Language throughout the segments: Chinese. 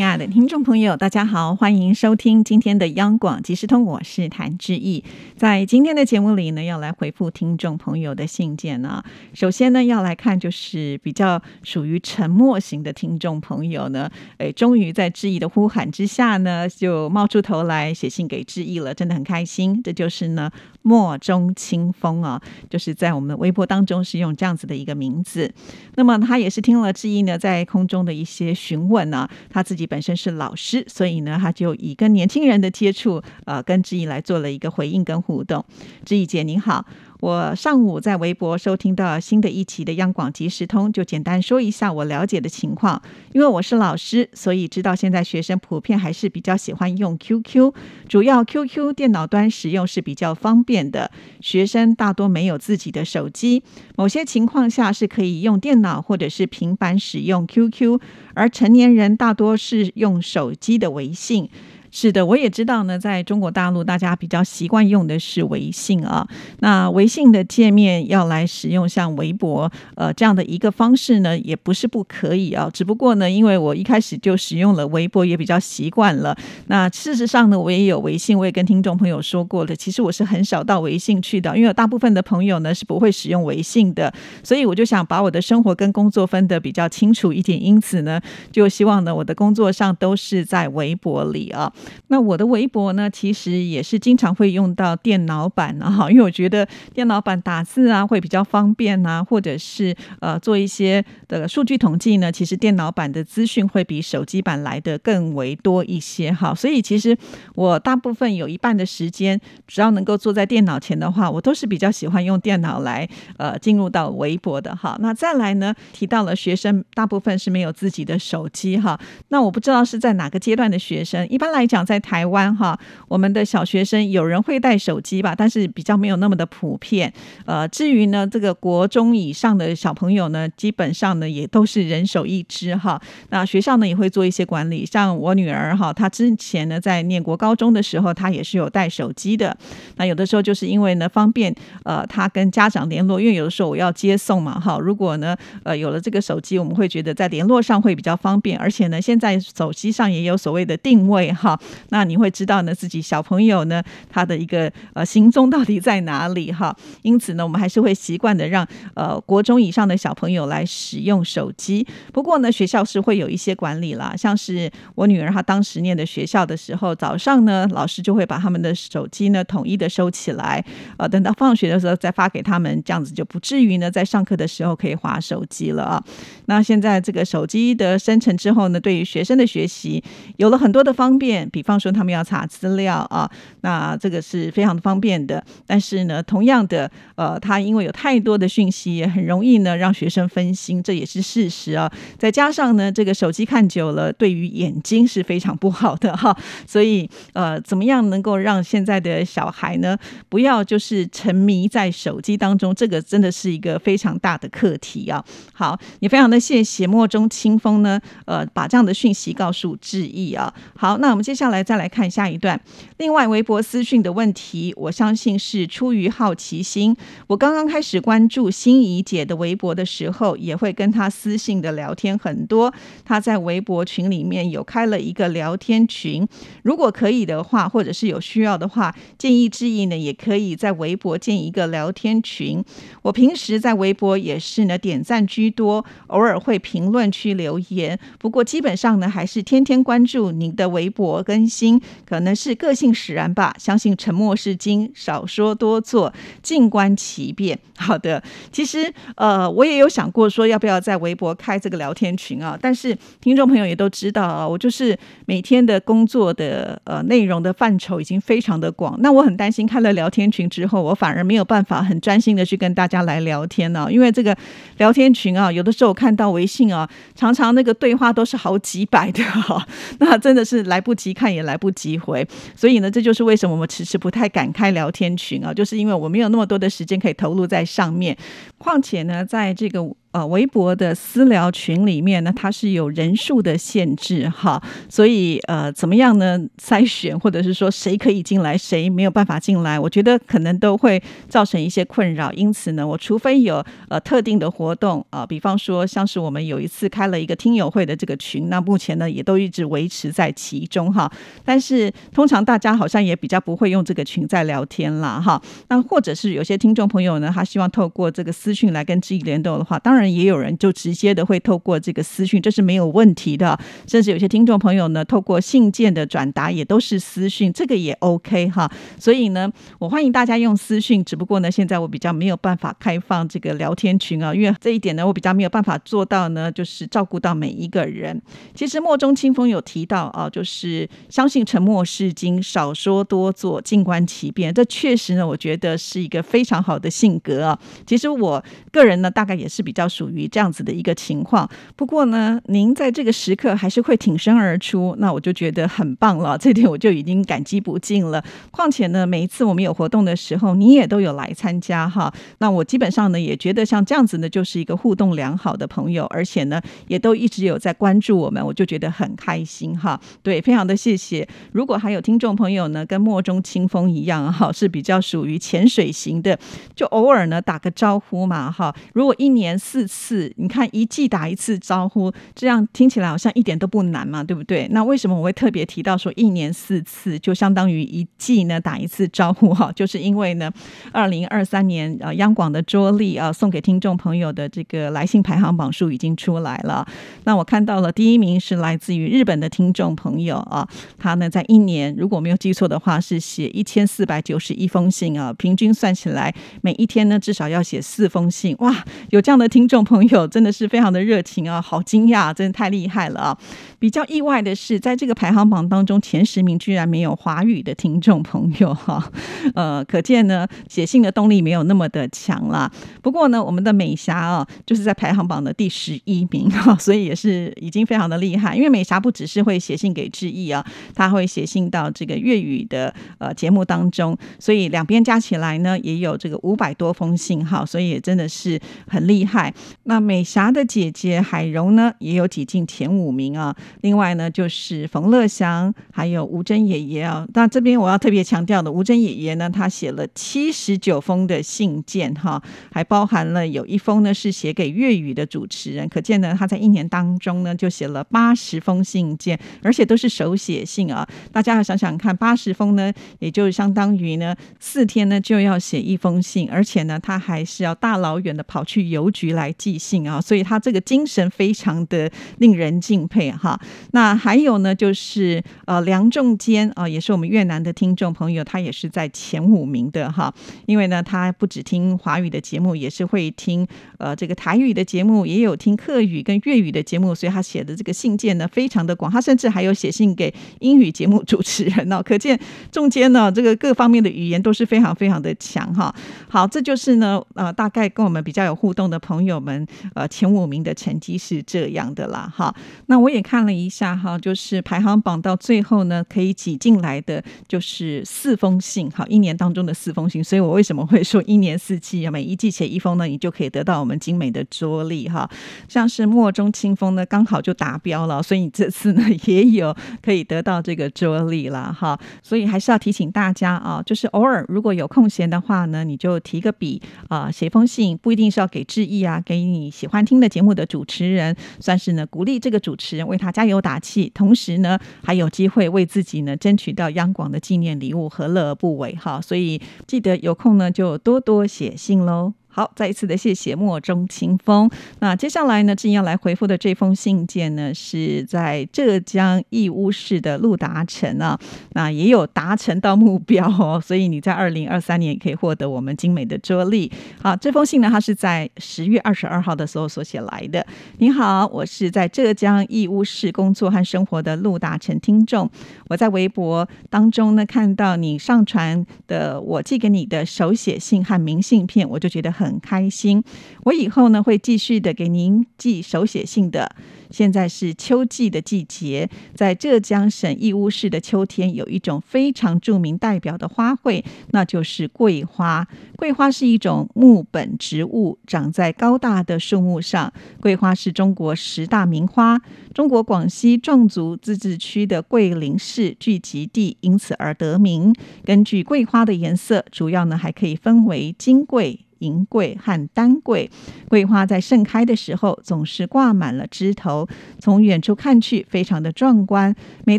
亲爱的听众朋友，大家好，欢迎收听今天的央广即时通，我是谭志毅。在今天的节目里呢，要来回复听众朋友的信件呢。首先呢，要来看就是比较属于沉默型的听众朋友呢，诶，终于在志毅的呼喊之下呢，就冒出头来写信给志毅了，真的很开心。这就是呢，墨中清风啊，就是在我们的微博当中是用这样子的一个名字。那么他也是听了志毅呢在空中的一些询问呢，他自己。本身是老师，所以呢，他就以跟年轻人的接触，呃，跟志毅来做了一个回应跟互动。志毅姐您好。我上午在微博收听到新的一期的央广即时通，就简单说一下我了解的情况。因为我是老师，所以知道现在学生普遍还是比较喜欢用 QQ，主要 QQ 电脑端使用是比较方便的。学生大多没有自己的手机，某些情况下是可以用电脑或者是平板使用 QQ，而成年人大多是用手机的微信。是的，我也知道呢，在中国大陆，大家比较习惯用的是微信啊。那微信的界面要来使用像微博呃这样的一个方式呢，也不是不可以啊。只不过呢，因为我一开始就使用了微博，也比较习惯了。那事实上呢，我也有微信，我也跟听众朋友说过的。其实我是很少到微信去的，因为大部分的朋友呢是不会使用微信的，所以我就想把我的生活跟工作分得比较清楚一点。因此呢，就希望呢我的工作上都是在微博里啊。那我的微博呢，其实也是经常会用到电脑版啊，哈，因为我觉得电脑版打字啊会比较方便啊，或者是呃做一些的数据统计呢，其实电脑版的资讯会比手机版来的更为多一些哈。所以其实我大部分有一半的时间，只要能够坐在电脑前的话，我都是比较喜欢用电脑来呃进入到微博的哈。那再来呢，提到了学生大部分是没有自己的手机哈，那我不知道是在哪个阶段的学生，一般来。讲在台湾哈，我们的小学生有人会带手机吧，但是比较没有那么的普遍。呃，至于呢，这个国中以上的小朋友呢，基本上呢也都是人手一支哈。那学校呢也会做一些管理，像我女儿哈，她之前呢在念国高中的时候，她也是有带手机的。那有的时候就是因为呢方便，呃，她跟家长联络，因为有的时候我要接送嘛哈。如果呢呃有了这个手机，我们会觉得在联络上会比较方便，而且呢现在手机上也有所谓的定位哈。那你会知道呢，自己小朋友呢，他的一个呃行踪到底在哪里哈？因此呢，我们还是会习惯的让呃国中以上的小朋友来使用手机。不过呢，学校是会有一些管理啦，像是我女儿她当时念的学校的时候，早上呢，老师就会把他们的手机呢统一的收起来，呃，等到放学的时候再发给他们，这样子就不至于呢在上课的时候可以划手机了啊。那现在这个手机的生成之后呢，对于学生的学习有了很多的方便。比方说，他们要查资料啊，那这个是非常的方便的。但是呢，同样的，呃，他因为有太多的讯息，也很容易呢让学生分心，这也是事实啊。再加上呢，这个手机看久了，对于眼睛是非常不好的哈。所以，呃，怎么样能够让现在的小孩呢，不要就是沉迷在手机当中？这个真的是一个非常大的课题啊。好，也非常的谢谢墨中清风呢，呃，把这样的讯息告诉志毅啊。好，那我们接下。来，再来看下一段。另外，微博私讯的问题，我相信是出于好奇心。我刚刚开始关注心怡姐的微博的时候，也会跟她私信的聊天很多。她在微博群里面有开了一个聊天群，如果可以的话，或者是有需要的话，建议之意呢，也可以在微博建一个聊天群。我平时在微博也是呢，点赞居多，偶尔会评论区留言。不过基本上呢，还是天天关注您的微博更新可能是个性使然吧，相信沉默是金，少说多做，静观其变。好的，其实呃，我也有想过说要不要在微博开这个聊天群啊，但是听众朋友也都知道啊，我就是每天的工作的呃内容的范畴已经非常的广，那我很担心开了聊天群之后，我反而没有办法很专心的去跟大家来聊天呢，因为这个聊天群啊，有的时候看到微信啊，常常那个对话都是好几百的哈，那真的是来不及看。也来不及回，所以呢，这就是为什么我们迟迟不太敢开聊天群啊，就是因为我没有那么多的时间可以投入在上面。况且呢，在这个呃微博的私聊群里面呢，它是有人数的限制哈，所以呃怎么样呢？筛选或者是说谁可以进来，谁没有办法进来，我觉得可能都会造成一些困扰。因此呢，我除非有呃特定的活动啊，比方说像是我们有一次开了一个听友会的这个群，那目前呢也都一直维持在其中哈。但是通常大家好像也比较不会用这个群在聊天啦哈。那或者是有些听众朋友呢，他希望透过这个私讯来跟知己联动的话，当然然也有人就直接的会透过这个私讯，这是没有问题的。甚至有些听众朋友呢，透过信件的转达也都是私讯，这个也 OK 哈。所以呢，我欢迎大家用私讯，只不过呢，现在我比较没有办法开放这个聊天群啊，因为这一点呢，我比较没有办法做到呢，就是照顾到每一个人。其实墨中清风有提到啊，就是相信沉默是金，少说多做，静观其变。这确实呢，我觉得是一个非常好的性格啊。其实我个人呢，大概也是比较属于这样子的一个情况。不过呢，您在这个时刻还是会挺身而出，那我就觉得很棒了。这点我就已经感激不尽了。况且呢，每一次我们有活动的时候，你也都有来参加哈。那我基本上呢，也觉得像这样子呢，就是一个互动良好的朋友，而且呢，也都一直有在关注我们，我就觉得很开心哈。对，非常的谢谢。如果还有听众朋友呢，跟墨中清风一样哈，是比较属于潜水型的，就偶尔呢打个招呼嘛哈。如果一年四四次，你看一季打一次招呼，这样听起来好像一点都不难嘛，对不对？那为什么我会特别提到说一年四次，就相当于一季呢打一次招呼哈？就是因为呢，二零二三年呃央广的桌历啊，送给听众朋友的这个来信排行榜数已经出来了。那我看到了第一名是来自于日本的听众朋友啊，他呢在一年如果没有记错的话是写一千四百九十一封信啊，平均算起来每一天呢至少要写四封信哇！有这样的听众朋友真的是非常的热情啊，好惊讶，真的太厉害了啊！比较意外的是，在这个排行榜当中前十名居然没有华语的听众朋友哈，呃，可见呢写信的动力没有那么的强啦。不过呢，我们的美霞啊，就是在排行榜的第十一名哈，所以也是已经非常的厉害。因为美霞不只是会写信给志毅啊，她会写信到这个粤语的呃节目当中，所以两边加起来呢也有这个五百多封信哈，所以也真的是很厉害。那美霞的姐姐海蓉呢，也有挤进前五名啊。另外呢，就是冯乐祥，还有吴珍爷爷啊。那这边我要特别强调的，吴珍爷爷呢，他写了七十九封的信件哈，还包含了有一封呢是写给粤语的主持人。可见呢，他在一年当中呢就写了八十封信件，而且都是手写信啊。大家要想想看，八十封呢，也就相当于呢四天呢就要写一封信，而且呢他还是要大老远的跑去邮局来寄信啊。所以他这个精神非常的令人敬佩哈。那还有呢，就是呃梁仲坚啊，也是我们越南的听众朋友，他也是在前五名的哈。因为呢，他不只听华语的节目，也是会听呃这个台语的节目，也有听客语跟粤语的节目，所以他写的这个信件呢非常的广。他甚至还有写信给英语节目主持人哦，可见仲坚呢这个各方面的语言都是非常非常的强哈。好，这就是呢呃大概跟我们比较有互动的朋友我们呃前五名的成绩是这样的啦哈。那我也看了。一下哈，就是排行榜到最后呢，可以挤进来的就是四封信，好，一年当中的四封信。所以我为什么会说一年四季每一季写一封呢？你就可以得到我们精美的桌历哈。像是墨中清风呢，刚好就达标了，所以你这次呢也有可以得到这个桌历了哈。所以还是要提醒大家啊，就是偶尔如果有空闲的话呢，你就提个笔啊，写封信，不一定是要给志毅啊，给你喜欢听的节目的主持人，算是呢鼓励这个主持人为他加油。打气，同时呢，还有机会为自己呢争取到央广的纪念礼物，何乐而不为？哈，所以记得有空呢，就多多写信喽。好，再一次的谢谢墨中清风。那接下来呢，正要来回复的这封信件呢，是在浙江义乌市的陆达成啊，那也有达成到目标哦，所以你在二零二三年可以获得我们精美的桌历。好，这封信呢，它是在十月二十二号的时候所写来的。你好，我是在浙江义乌市工作和生活的陆达成听众，我在微博当中呢看到你上传的我寄给你的手写信和明信片，我就觉得很。很开心。我以后呢会继续的给您寄手写信的。现在是秋季的季节，在浙江省义乌市的秋天，有一种非常著名代表的花卉，那就是桂花。桂花是一种木本植物，长在高大的树木上。桂花是中国十大名花，中国广西壮族自治区的桂林市聚集地，因此而得名。根据桂花的颜色，主要呢还可以分为金桂。银桂和丹桂，桂花在盛开的时候总是挂满了枝头，从远处看去非常的壮观。每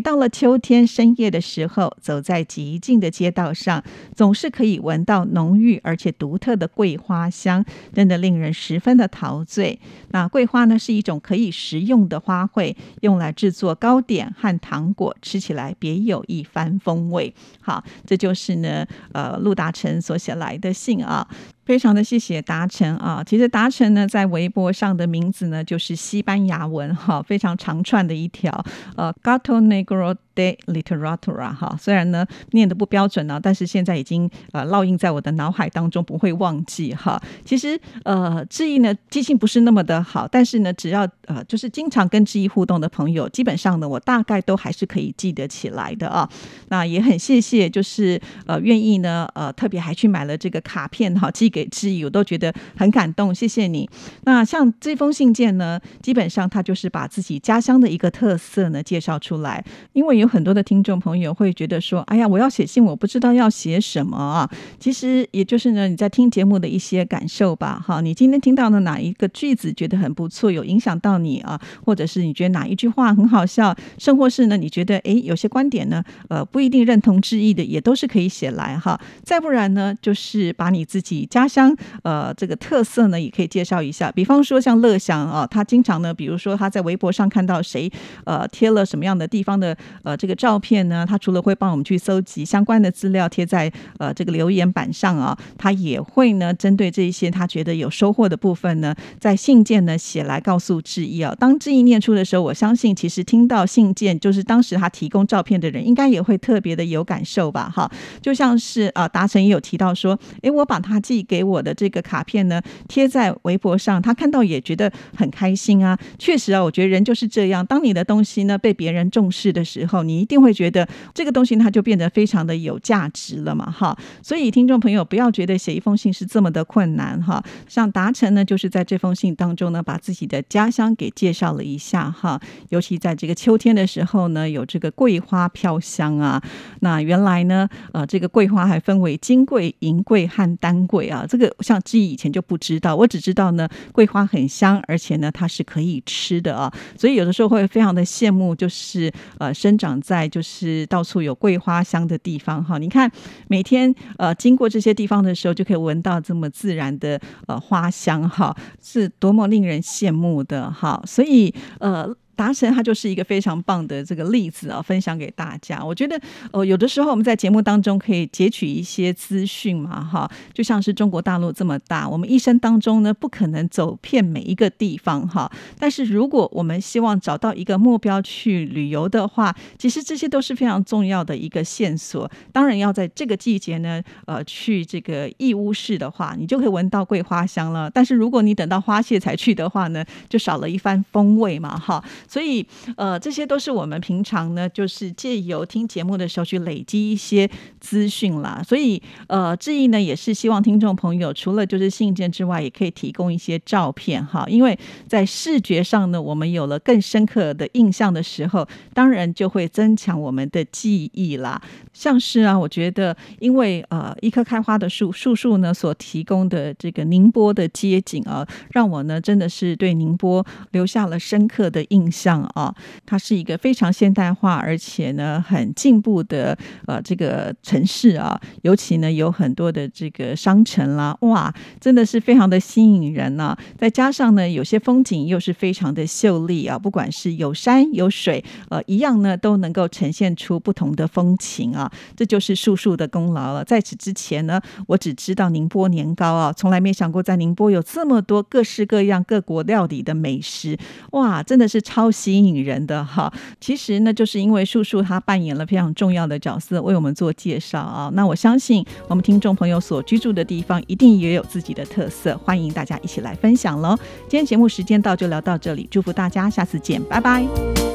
到了秋天深夜的时候，走在极静的街道上，总是可以闻到浓郁而且独特的桂花香，真的令人十分的陶醉。那桂花呢，是一种可以食用的花卉，用来制作糕点和糖果，吃起来别有一番风味。好，这就是呢，呃，陆达成所写来的信啊。非常的谢谢达成啊！其实达成呢，在微博上的名字呢，就是西班牙文哈，非常长串的一条呃，Gato Negro。De literatura 哈，虽然呢念的不标准呢，但是现在已经呃烙印在我的脑海当中，不会忘记哈。其实呃志毅呢记性不是那么的好，但是呢只要呃就是经常跟志毅互动的朋友，基本上呢我大概都还是可以记得起来的啊。那也很谢谢，就是呃愿意呢呃特别还去买了这个卡片哈寄给志毅，我都觉得很感动，谢谢你。那像这封信件呢，基本上他就是把自己家乡的一个特色呢介绍出来，因为。有很多的听众朋友会觉得说：“哎呀，我要写信，我不知道要写什么啊。”其实也就是呢，你在听节目的一些感受吧。哈，你今天听到的哪一个句子觉得很不错，有影响到你啊？或者是你觉得哪一句话很好笑，甚或是呢，你觉得哎，有些观点呢，呃，不一定认同之意的，也都是可以写来哈。再不然呢，就是把你自己家乡呃这个特色呢，也可以介绍一下。比方说像乐祥啊，他经常呢，比如说他在微博上看到谁呃贴了什么样的地方的呃。这个照片呢，他除了会帮我们去搜集相关的资料贴在呃这个留言板上啊，他也会呢针对这一些他觉得有收获的部分呢，在信件呢写来告诉志毅啊。当志毅念出的时候，我相信其实听到信件，就是当时他提供照片的人，应该也会特别的有感受吧？哈，就像是啊达成也有提到说，诶，我把他寄给我的这个卡片呢贴在微博上，他看到也觉得很开心啊。确实啊，我觉得人就是这样，当你的东西呢被别人重视的时候。你一定会觉得这个东西它就变得非常的有价值了嘛，哈！所以听众朋友不要觉得写一封信是这么的困难，哈！像达成呢，就是在这封信当中呢，把自己的家乡给介绍了一下，哈！尤其在这个秋天的时候呢，有这个桂花飘香啊。那原来呢，呃，这个桂花还分为金桂、银桂和丹桂啊。这个像记忆以前就不知道，我只知道呢，桂花很香，而且呢，它是可以吃的啊。所以有的时候会非常的羡慕，就是呃，生长。在就是到处有桂花香的地方哈，你看每天呃经过这些地方的时候，就可以闻到这么自然的呃花香哈，是多么令人羡慕的哈，所以呃。达成，它就是一个非常棒的这个例子啊，分享给大家。我觉得，呃，有的时候我们在节目当中可以截取一些资讯嘛，哈，就像是中国大陆这么大，我们一生当中呢，不可能走遍每一个地方哈。但是如果我们希望找到一个目标去旅游的话，其实这些都是非常重要的一个线索。当然要在这个季节呢，呃，去这个义乌市的话，你就可以闻到桂花香了。但是如果你等到花谢才去的话呢，就少了一番风味嘛，哈。所以，呃，这些都是我们平常呢，就是借由听节目的时候去累积一些资讯啦。所以，呃，志毅呢也是希望听众朋友除了就是信件之外，也可以提供一些照片哈。因为在视觉上呢，我们有了更深刻的印象的时候，当然就会增强我们的记忆啦。像是啊，我觉得因为呃一棵开花的树树树呢所提供的这个宁波的街景啊，让我呢真的是对宁波留下了深刻的印像啊，它是一个非常现代化，而且呢很进步的呃这个城市啊，尤其呢有很多的这个商城啦，哇，真的是非常的吸引人呐。再加上呢，有些风景又是非常的秀丽啊，不管是有山有水，呃，一样呢都能够呈现出不同的风情啊。这就是树树的功劳了。在此之前呢，我只知道宁波年糕啊，从来没想过在宁波有这么多各式各样各国料理的美食，哇，真的是超。超吸引人的哈。其实呢，就是因为树树他扮演了非常重要的角色，为我们做介绍啊。那我相信我们听众朋友所居住的地方一定也有自己的特色，欢迎大家一起来分享喽。今天节目时间到，就聊到这里，祝福大家，下次见，拜拜。